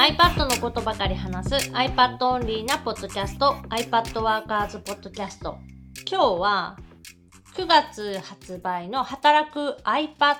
iPad のことばかり話す iPad オンリーなポッドキャスト iPad ワーカーズポッドキャスト今日は9月発売の働く iPad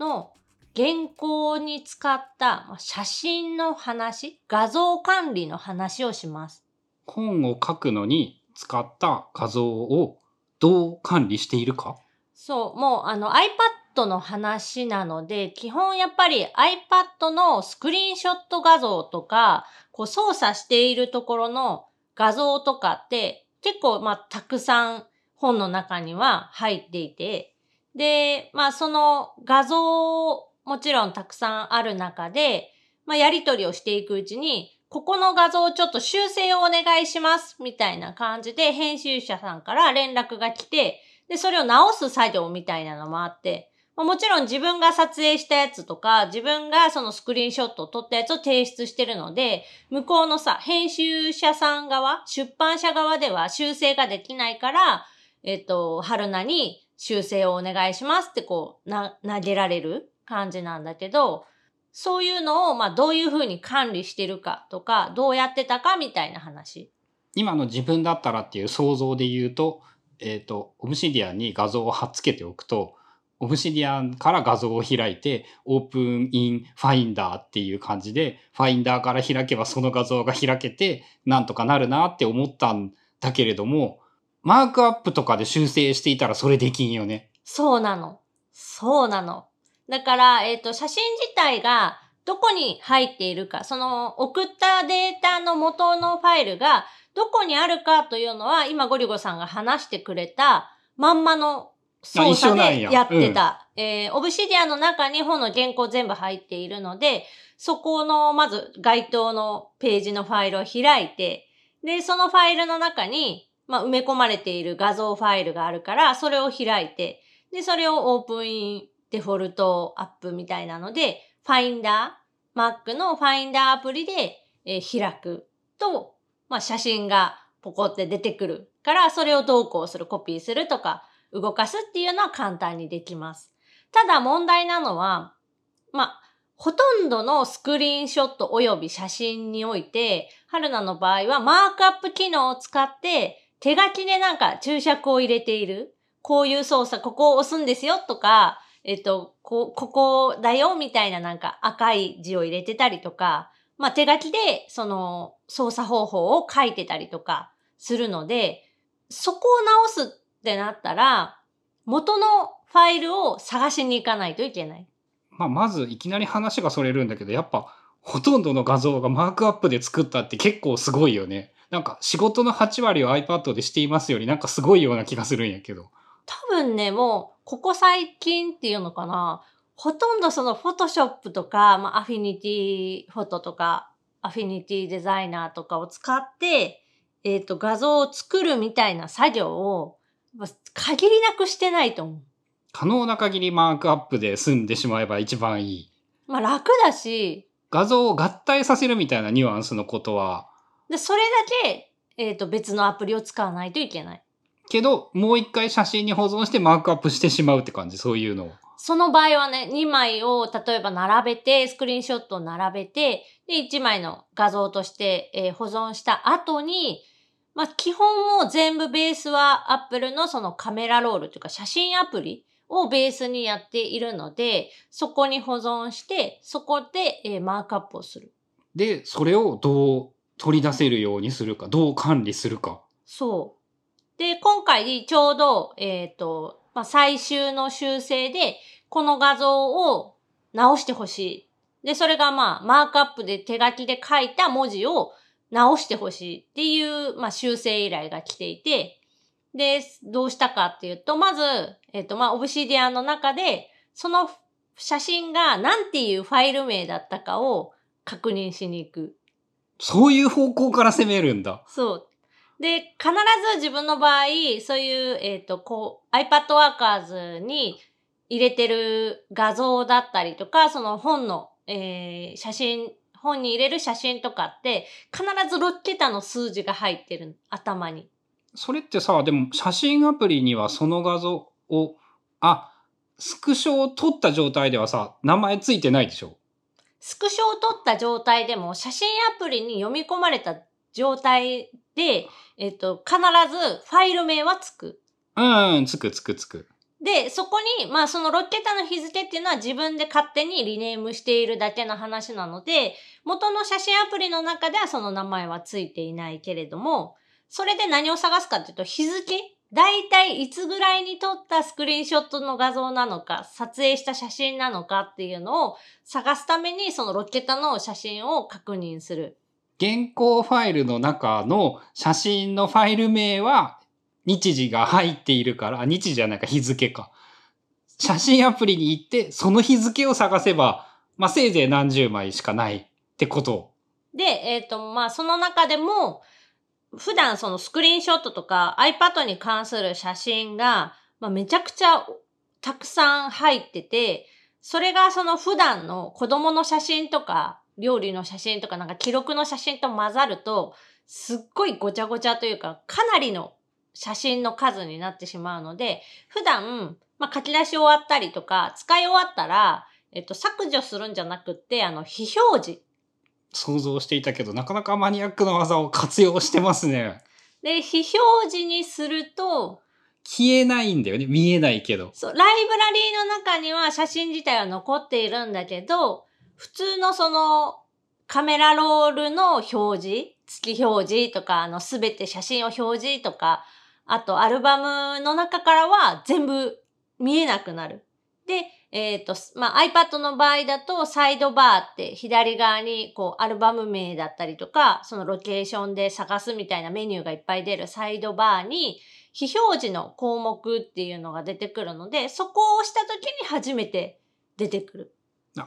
の原稿に使った写真の話、画像管理の話をします。本を書くのに使った画像をどう管理しているかそう、もうあの iPad の話なので、基本やっぱり iPad のスクリーンショット画像とか、こう操作しているところの画像とかって結構まあたくさん本の中には入っていて、で、まあその画像もちろんたくさんある中で、まあやりとりをしていくうちに、ここの画像をちょっと修正をお願いしますみたいな感じで編集者さんから連絡が来て、で、それを直す作業みたいなのもあって、もちろん自分が撮影したやつとか、自分がそのスクリーンショットを撮ったやつを提出してるので、向こうのさ、編集者さん側、出版社側では修正ができないから、えっ、と、春菜に修正をお願いしますってこう、な、投げられる感じなんだけど、そういうのを、まあ、どういうふうに管理してるかとか、どうやってたかみたいな話。今の自分だったらっていう想像で言うと、えっ、と、オブシディアに画像を貼っつけておくと、オブシディアンから画像を開いて、オープンインファインダーっていう感じで、ファインダーから開けばその画像が開けて、なんとかなるなって思ったんだけれども、マークアップとかで修正していたらそれできんよね。そうなの。そうなの。だから、えっ、ー、と、写真自体がどこに入っているか、その送ったデータの元のファイルがどこにあるかというのは、今ゴリゴさんが話してくれたまんまの操作でや。ってた。うん、えー、オブシディアの中に本の原稿全部入っているので、そこの、まず該当のページのファイルを開いて、で、そのファイルの中に、まあ、埋め込まれている画像ファイルがあるから、それを開いて、で、それをオープンインデフォルトアップみたいなので、ファインダー、Mac のファインダーアプリで、えー、開くと、まあ、写真がポコって出てくるから、それを同行する、コピーするとか、動かすっていうのは簡単にできます。ただ問題なのは、まあ、ほとんどのスクリーンショット及び写真において、春菜の場合はマークアップ機能を使って手書きでなんか注釈を入れている。こういう操作、ここを押すんですよとか、えっと、こ、ここだよみたいななんか赤い字を入れてたりとか、まあ手書きでその操作方法を書いてたりとかするので、そこを直すってなったら、元のファイルを探しに行かないといけない。まあまずいきなり話がそれるんだけど、やっぱほとんどの画像がマークアップで作ったって結構すごいよね。なんか仕事の8割を iPad でしていますよりなんかすごいような気がするんやけど。多分ね、もうここ最近っていうのかな。ほとんどそのフォトショップとか、まあ、アフィニティフォトとか、アフィニティデザイナーとかを使って、えっ、ー、と、画像を作るみたいな作業を、限りなくしてないと思う。可能な限りマークアップで済んでしまえば一番いい。まあ楽だし。画像を合体させるみたいなニュアンスのことは。で、それだけ、えっ、ー、と、別のアプリを使わないといけない。けど、もう一回写真に保存してマークアップしてしまうって感じ、そういうのを。その場合はね、2枚を例えば並べて、スクリーンショットを並べて、で、1枚の画像として、えー、保存した後に、まあ、基本も全部ベースは Apple のそのカメラロールというか写真アプリをベースにやっているので、そこに保存して、そこで、えー、マークアップをする。で、それをどう取り出せるようにするか、どう管理するか。そう。で、今回ちょうど、えっ、ー、と、まあ、最終の修正で、この画像を直してほしい。で、それがまあ、マークアップで手書きで書いた文字を直してほしいっていう、まあ、修正依頼が来ていて、で、どうしたかっていうと、まず、えっ、ー、と、まあ、オブシディアンの中で、その写真が何ていうファイル名だったかを確認しに行く。そういう方向から攻めるんだ。そう。で、必ず自分の場合、そういう、えっ、ー、と、こう、iPad Workers に入れてる画像だったりとか、その本の、えー、写真、本に入れる写真とかって、必ず6桁の数字が入ってる、頭に。それってさ、でも写真アプリにはその画像を、あ、スクショを撮った状態ではさ、名前ついてないでしょ？スクショを撮った状態でも写真アプリに読み込まれた状態で、えっと、必ずファイル名はつく。うん、つくつくつく。で、そこに、まあその6桁の日付っていうのは自分で勝手にリネームしているだけの話なので、元の写真アプリの中ではその名前はついていないけれども、それで何を探すかっていうと、日付大体いつぐらいに撮ったスクリーンショットの画像なのか、撮影した写真なのかっていうのを探すために、その6桁の写真を確認する。原稿ファイルの中の写真のファイル名は日時が入っているから、日時じゃないか日付か。写真アプリに行って、その日付を探せば、まあ、せいぜい何十枚しかないってこと。で、えっ、と、まあその中でも、普段そのスクリーンショットとか iPad に関する写真が、まあ、めちゃくちゃたくさん入ってて、それがその普段の子供の写真とか、料理の写真とかなんか記録の写真と混ざると、すっごいごちゃごちゃというか、かなりの写真の数になってしまうので、普段、まあ、書き出し終わったりとか、使い終わったら、えっと、削除するんじゃなくって、あの、非表示。想像していたけど、なかなかマニアックな技を活用してますね。で、非表示にすると、消えないんだよね。見えないけど。そう、ライブラリーの中には写真自体は残っているんだけど、普通のそのカメラロールの表示、月表示とか、あのすべて写真を表示とか、あとアルバムの中からは全部見えなくなる。で、えっ、と、まあ、iPad の場合だとサイドバーって左側にこうアルバム名だったりとか、そのロケーションで探すみたいなメニューがいっぱい出るサイドバーに非表示の項目っていうのが出てくるので、そこを押した時に初めて出てくる。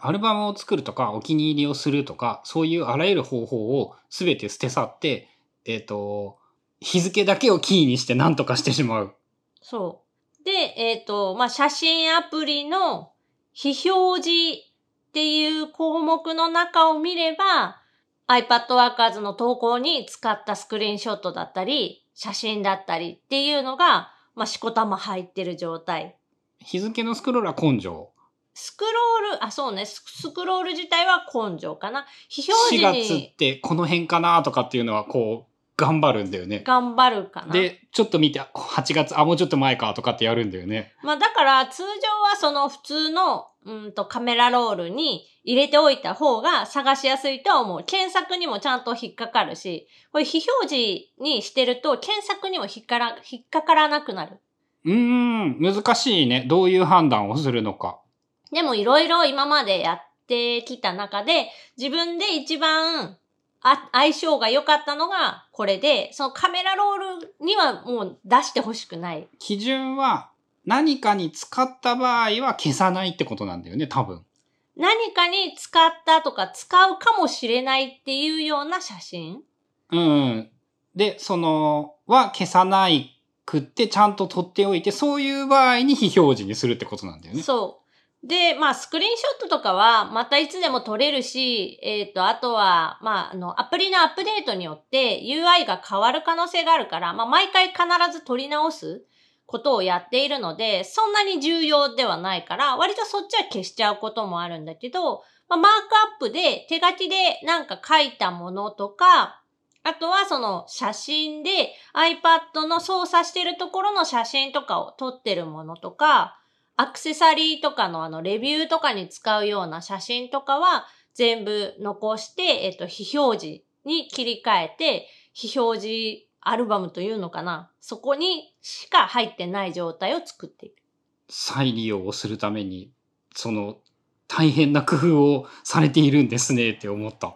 アルバムを作るとか、お気に入りをするとか、そういうあらゆる方法を全て捨て去って、えっ、と、日付だけをキーにして何とかしてしまう。そう。で、えっ、と、まあ、写真アプリの非表示っていう項目の中を見れば、iPad Workers の投稿に使ったスクリーンショットだったり、写真だったりっていうのが、まあ、しこたま入ってる状態。日付のスクロールは根性。スクロール、あ、そうね、ススクロール自体は根性かな。非4表示に月ってこの辺かなとかっていうのはこう、頑張るんだよね。頑張るかな。で、ちょっと見て、あ8月、あ、もうちょっと前かとかってやるんだよね。まあだから通常はその普通のうんとカメラロールに入れておいた方が探しやすいとは思う。検索にもちゃんと引っかかるし、これ非表示にしてると検索にも引っから引っかからなくなる。うーん、難しいね。どういう判断をするのか。でもいろいろ今までやってきた中で自分で一番あ相性が良かったのがこれで、そのカメラロールにはもう出してほしくない。基準は何かに使った場合は消さないってことなんだよね、多分。何かに使ったとか使うかもしれないっていうような写真うんうん。で、その、は消さないくってちゃんと取っておいて、そういう場合に非表示にするってことなんだよね。そう。で、まあ、スクリーンショットとかは、またいつでも撮れるし、えっ、と、あとは、まあ、あの、アプリのアップデートによって UI が変わる可能性があるから、まあ、毎回必ず撮り直すことをやっているので、そんなに重要ではないから、割とそっちは消しちゃうこともあるんだけど、まあ、マークアップで手書きでなんか書いたものとか、あとはその写真で iPad の操作してるところの写真とかを撮ってるものとか、アクセサリーとかのあのレビューとかに使うような写真とかは全部残して、えっと、非表示に切り替えて、非表示アルバムというのかなそこにしか入ってない状態を作っている。再利用をするために、その、大変な工夫をされているんですねって思った。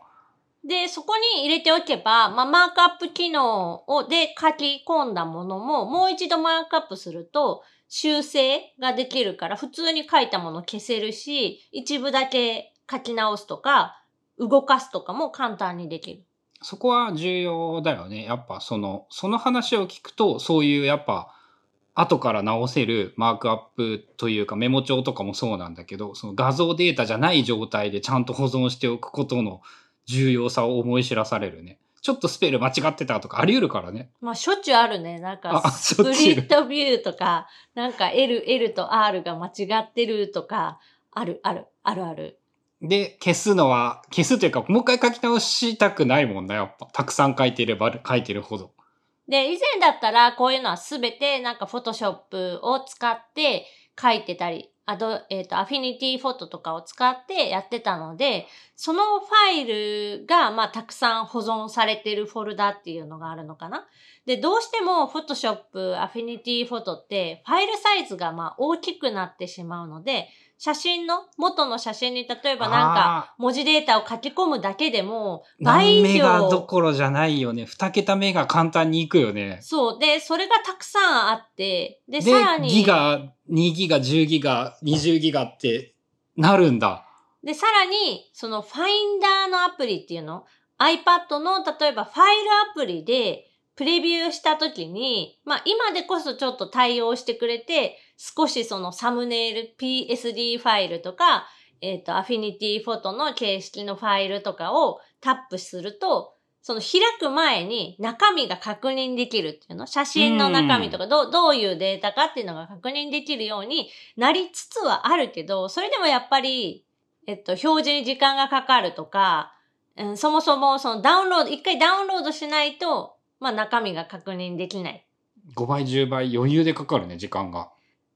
で、そこに入れておけば、まあ、マークアップ機能をで書き込んだものも、もう一度マークアップすると、修正ができるから、普通に書いたもの消せるし、一部だけ書き直すとか、動かすとかも簡単にできる。そこは重要だよね。やっぱその、その話を聞くと、そういうやっぱ、後から直せるマークアップというかメモ帳とかもそうなんだけど、その画像データじゃない状態でちゃんと保存しておくことの重要さを思い知らされるね。ちょっとスペル間違ってたとかあり得るからね。まあ、しょっちゅうあるね。なんか、あスプリットビューとか、なんか L、L と R が間違ってるとか、ある、ある、あるある。で、消すのは、消すというか、もう一回書き直したくないもんな、やっぱ。たくさん書いてれば書いてるほど。で、以前だったらこういうのはすべてなんかフォトショップを使って書いてたり、あと、えっ、と、アフィニティフォトとかを使ってやってたので、そのファイルが、まあ、たくさん保存されてるフォルダっていうのがあるのかな。で、どうしてもフォトショップ、アフィニティフォトって、ファイルサイズがまあ大きくなってしまうので、写真の、元の写真に例えばなんか、文字データを書き込むだけでも、倍以何メガど上。ころじゃないよね。二桁メガ簡単にいくよね。そう。で、それがたくさんあって、で、でさら、に、ギガ、2ギガ、10ギガ、20ギガってなるんだ。で、さらに、そのファインダーのアプリっていうの？iPad の例えばファイルアプリでプレビューしたときに、まあ今でこそちょっと対応してくれて、少しそのサムネイル PSD ファイルとか、えっ、と、アフィニティフォトの形式のファイルとかをタップすると、その開く前に中身が確認できるっていうの写真の中身とかどう、どういうデータかっていうのが確認できるようになりつつはあるけど、それでもやっぱり、えっと、表示に時間がかかるとか、うん、そもそもそのダウンロード、一回ダウンロードしないと、まあ中身が確認できない。5倍、10倍余裕でかかるね、時間が。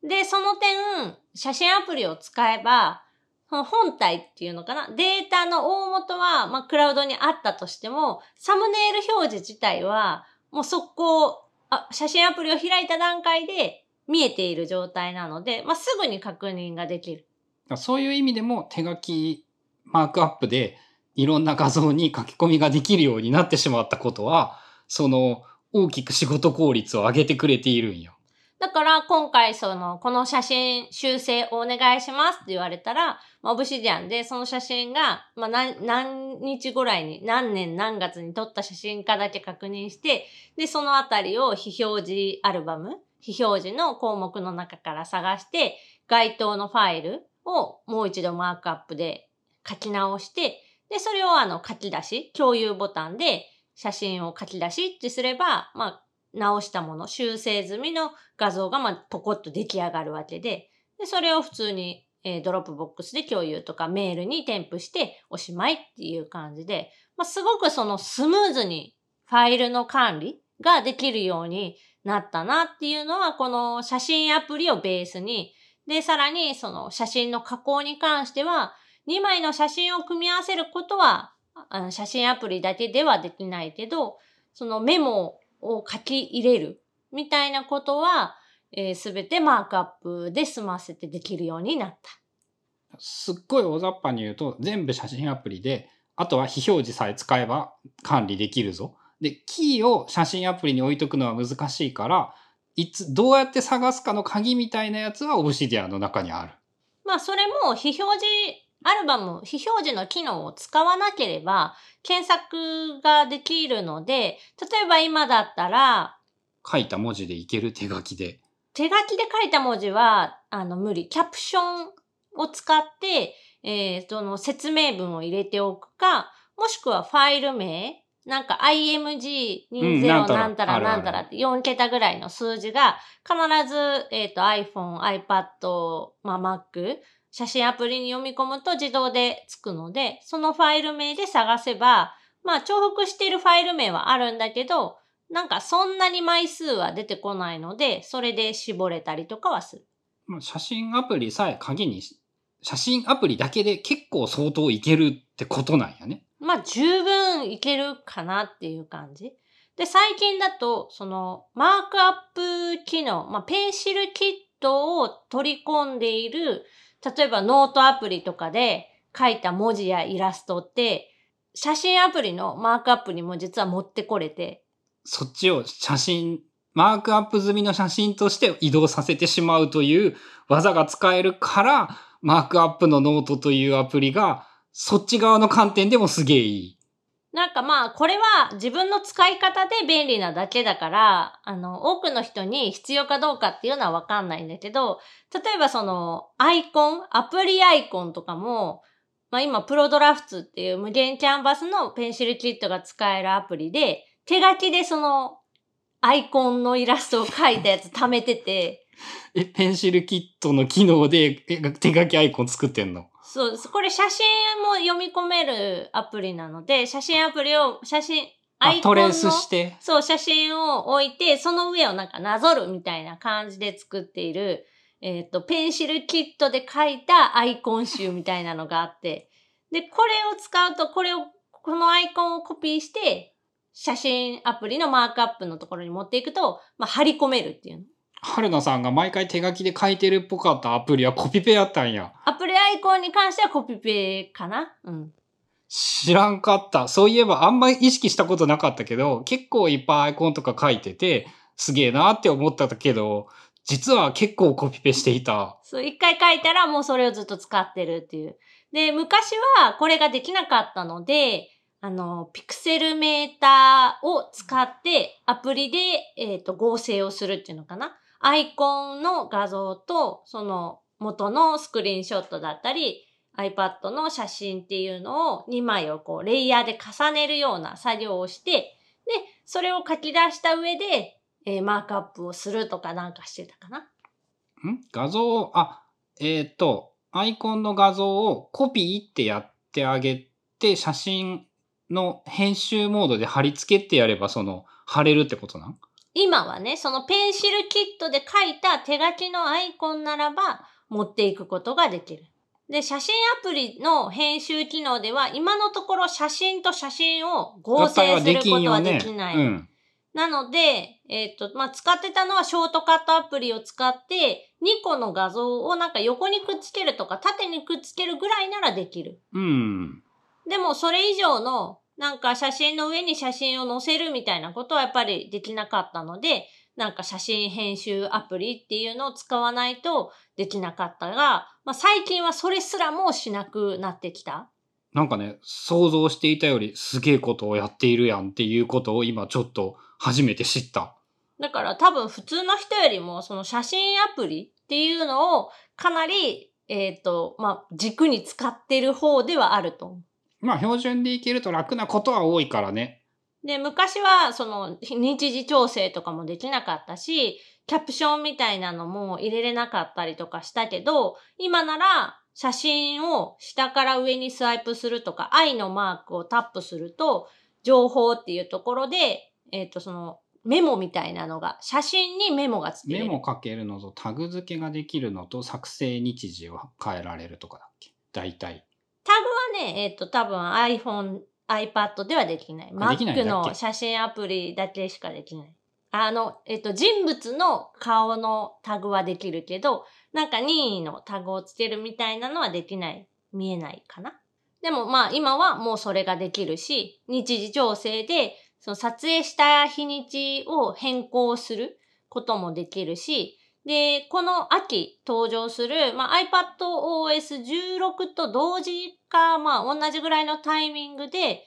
で、その点、写真アプリを使えば、本体っていうのかな？データの大元は、まあ、クラウドにあったとしても、サムネイル表示自体は、もう速攻、あ、写真アプリを開いた段階で見えている状態なので、まあ、すぐに確認ができる。そういう意味でも手書きマークアップでいろんな画像に書き込みができるようになってしまったことは、その大きく仕事効率を上げてくれているんよ。だから今回その、この写真修正をお願いしますって言われたら、まあ、オブシディアンでその写真が、まあ何、何日ぐらいに、何年何月に撮った写真かだけ確認して、で、そのあたりを非表示アルバム、非表示の項目の中から探して、該当のファイルをもう一度マークアップで書き直して、で、それをあの書き出し、共有ボタンで写真を書き出しってすれば、まあ、直したもの、修正済みの画像がまあポコッと出来上がるわけで、で、それを普通に、えー Dropbox で共有とかメールに添付しておしまいっていう感じで、まあ、すごくそのスムーズにファイルの管理ができるようになったなっていうのは、この写真アプリをベースに、で、さらにその写真の加工に関しては、2枚の写真を組み合わせることは、あの写真アプリだけではできないけど、そのメモを書き入れるみたいなことは、えすべてマークアップで済ませてできるようになった。すっごい大雑把に言うと、全部写真アプリで、あとは非表示さえ使えば管理できるぞ。で、キーを写真アプリに置いとくのは難しいから、いつ、どうやって探すかの鍵みたいなやつはオブシディアンの中にある。まあそれも非表示アルバム、非表示の機能を使わなければ検索ができるので、例えば今だったら書いた文字でいける手書きで。手書きで書いた文字はあの無理。キャプションを使って、えー、その説明文を入れておくか、もしくはファイル名、なんか IMG20 うんなんたらなんたらって4桁ぐらいの数字が必ず、えっ、と iPhone、iPad、まあ Mac、写真アプリに読み込むと自動でつくので、そのファイル名で探せば、まあ重複しているファイル名はあるんだけど、なんかそんなに枚数は出てこないので、それで絞れたりとかはする。まあ写真アプリさえ鍵にし、写真アプリだけで結構相当いけるってことなんやね。まあ十分いけるかなっていう感じ。で、最近だと、その、マークアップ機能、まあ、ペンシルキットを取り込んでいる、例えばノートアプリとかで書いた文字やイラストって、写真アプリのマークアップにも実は持ってこれて、そっちを写真、マークアップ済みの写真として移動させてしまうという技が使えるから、マークアップのノートというアプリが、そっち側の観点でもすげえいい。なんかまあ、これは自分の使い方で便利なだけだから、あの、多くの人に必要かどうかっていうのはわかんないんだけど、例えばその、アイコン、アプリアイコンとかも、まあ今、プロドラフツっていう無限キャンバスの PencilKit が使えるアプリで、手書きでその、アイコンのイラストを描いたやつ貯めてて、え、ペンシルキットの機能でえ手書きアイコン作ってんの？そう、これ写真も読み込めるアプリなので、写真アプリを、写真、アあイコンのトレースして。そう、写真を置いて、その上をなんかなぞるみたいな感じで作っている、えっ、と、ペンシルキットで書いたアイコン集みたいなのがあって、で、これを使うと、これを、このアイコンをコピーして、写真アプリのマークアップのところに持っていくと、まあ、貼り込めるっていうの。春菜さんが毎回手書きで書いてるっぽかったアプリはコピペやったんや。アプリアイコンに関してはコピペかな？うん。知らんかった。そういえばあんまり意識したことなかったけど、結構いっぱいアイコンとか書いてて、すげえなって思ったけど、実は結構コピペしていた。そう、一回書いたらもうそれをずっと使ってるっていう。で、昔はこれができなかったので、あの、ピクセルメーターを使ってアプリで、えっ、と、合成をするっていうのかな？アイコンの画像と、その元のスクリーンショットだったり、iPad の写真っていうのを2枚をこう、レイヤーで重ねるような作業をして、で、それを書き出した上で、えーマークアップをするとかなんかしてたかな。ん？画像を、あ、えっ、と、アイコンの画像をコピーってやってあげて、写真の編集モードで貼り付けてやれば、その、貼れるってことなん？今はね、そのペンシルキットで書いた手書きのアイコンならば持っていくことができる。で、写真アプリの編集機能では今のところ写真と写真を合成することはできない。うん。なので、えっ、と、まあ、使ってたのはショートカットアプリを使って2個の画像をなんか横にくっつけるとか縦にくっつけるぐらいならできる。うん。でもそれ以上のなんか写真の上に写真を載せるみたいなことはやっぱりできなかったので、なんか写真編集アプリっていうのを使わないとできなかったが、まあ、最近はそれすらもしなくなってきた。なんかね、想像していたよりすげえことをやっているやんっていうことを今ちょっと初めて知った。だから多分普通の人よりもその写真アプリっていうのをかなり、えっ、と、まあ、軸に使ってる方ではあると思う。まあ標準でいけると楽なことは多いからね。で、昔は、その、日時調整とかもできなかったし、キャプションみたいなのも入れれなかったりとかしたけど、今なら、写真を下から上にスワイプするとか、愛のマークをタップすると、情報っていうところで、えっ、と、その、メモみたいなのが、写真にメモがつけれる。メモかけるのとタグ付けができるのと作成日時を変えられるとかだっけ？大体。タグはね、えっ、と、多分 iPhone、iPad ではできない。Mac の写真アプリだけしかできない。あの、えっ、と、人物の顔のタグはできるけど、なんか任意のタグをつけるみたいなのはできない。見えないかな。でもまあ今はもうそれができるし、日時調整で、その撮影した日にちを変更することもできるし、で、この秋登場する、まあ、iPadOS16 と同時か、まあ、同じぐらいのタイミングで、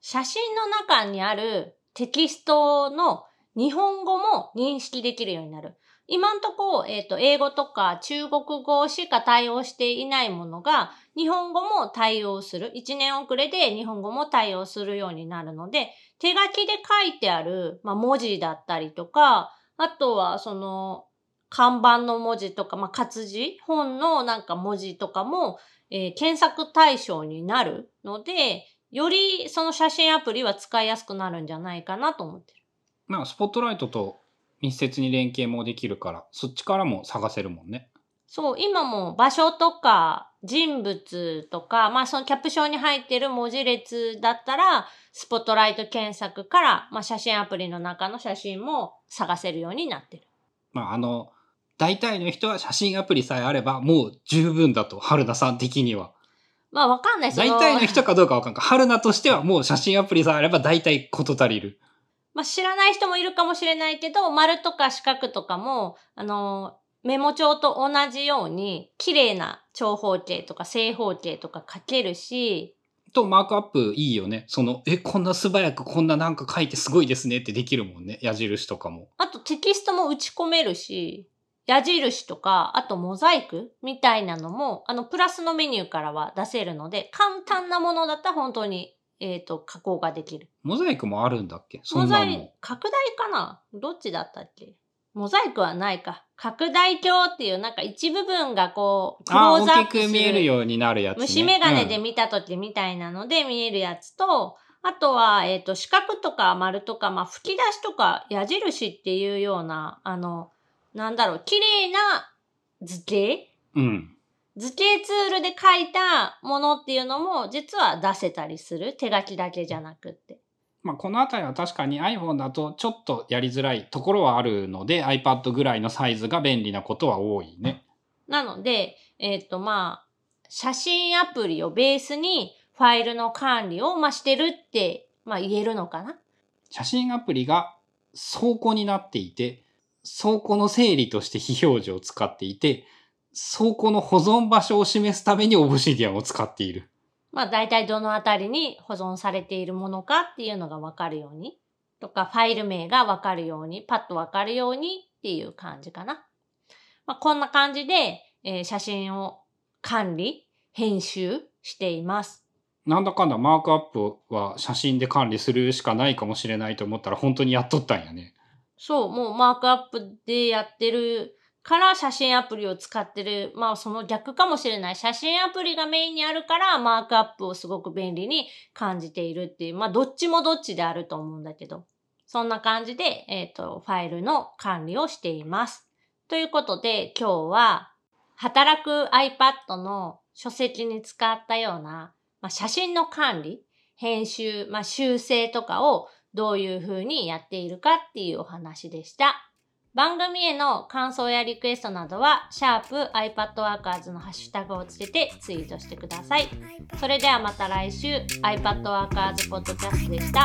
写真の中にあるテキストの日本語も認識できるようになる。今んとこ、えっ、と、英語とか中国語しか対応していないものが、日本語も対応する。1年遅れで日本語も対応するようになるので、手書きで書いてある、まあ、文字だったりとか、あとは、その、看板の文字とか、まあ、活字本のなんか文字とかも、えー検索対象になるので、よりその写真アプリは使いやすくなるんじゃないかなと思ってる。まあスポットライトと密接に連携もできるから、そっちからも探せるもんね。そう、今も場所とか人物とか、まあそのキャプションに入ってる文字列だったら、スポットライト検索から、まあ写真アプリの中の写真も探せるようになってる。まああの、大体の人は写真アプリさえあればもう十分だと、春菜さん的には。まあわかんない大体の人かどうかわかんない。春菜としてはもう写真アプリさえあれば大体事足りる。まあ、知らない人もいるかもしれないけど、丸とか四角とかも、あの、メモ帳と同じように、綺麗な長方形とか正方形とか書けるし、と、マークアップいいよね。その、え、こんな素早くこんななんか書いてすごいですねってできるもんね。矢印とかも。あとテキストも打ち込めるし、矢印とか、あとモザイクみたいなのも、あの、プラスのメニューからは出せるので、簡単なものだったら本当に、えっ、と、加工ができる。モザイクもあるんだっけ？そモんなのザイク、拡大かな？どっちだったっけ？モザイクはないか。拡大鏡っていうなんか一部分がこう、クロあーズア大きくップする。見えるようになるやつ、ね。虫眼鏡でうん見た時みたいなので見えるやつと、あとは、えっ、と、四角とか丸とか、まあ、吹き出しとか矢印っていうような、あの、なんだろう、綺麗な図形？うん。図形ツールで書いたものっていうのも実は出せたりする？手書きだけじゃなくって。まあ、このあたりは確かに iPhone だとちょっとやりづらいところはあるので iPad ぐらいのサイズが便利なことは多いね。なので、えっ、とまあ、写真アプリをベースにファイルの管理を、まあ、してるって、まあ言えるのかな？写真アプリが倉庫になっていて倉庫の整理として非表示を使っていて倉庫の保存場所を示すために Obsidian を使っている。まあ大体どのあたりに保存されているものかっていうのがわかるように。とか、ファイル名がわかるように、パッとわかるようにっていう感じかな。まあこんな感じで、えー写真を管理、編集しています。なんだかんだマークアップは写真で管理するしかないかもしれないと思ったら本当にやっとったんやね。そう、もうマークアップでやってるから写真アプリを使ってる。まあその逆かもしれない。写真アプリがメインにあるからマークアップをすごく便利に感じているっていう。まあどっちもどっちであると思うんだけど。そんな感じで、えっ、と、ファイルの管理をしています。ということで今日は働く iPad の書籍に使ったような、まあ、写真の管理、編集、まあ、修正とかをどういう風にやっているかっていうお話でした。番組への感想やリクエストなどは、シャープ iPadWorkers のハッシュタグをつけてツイートしてください。それではまた来週、iPadWorkers ポッドキャストでした。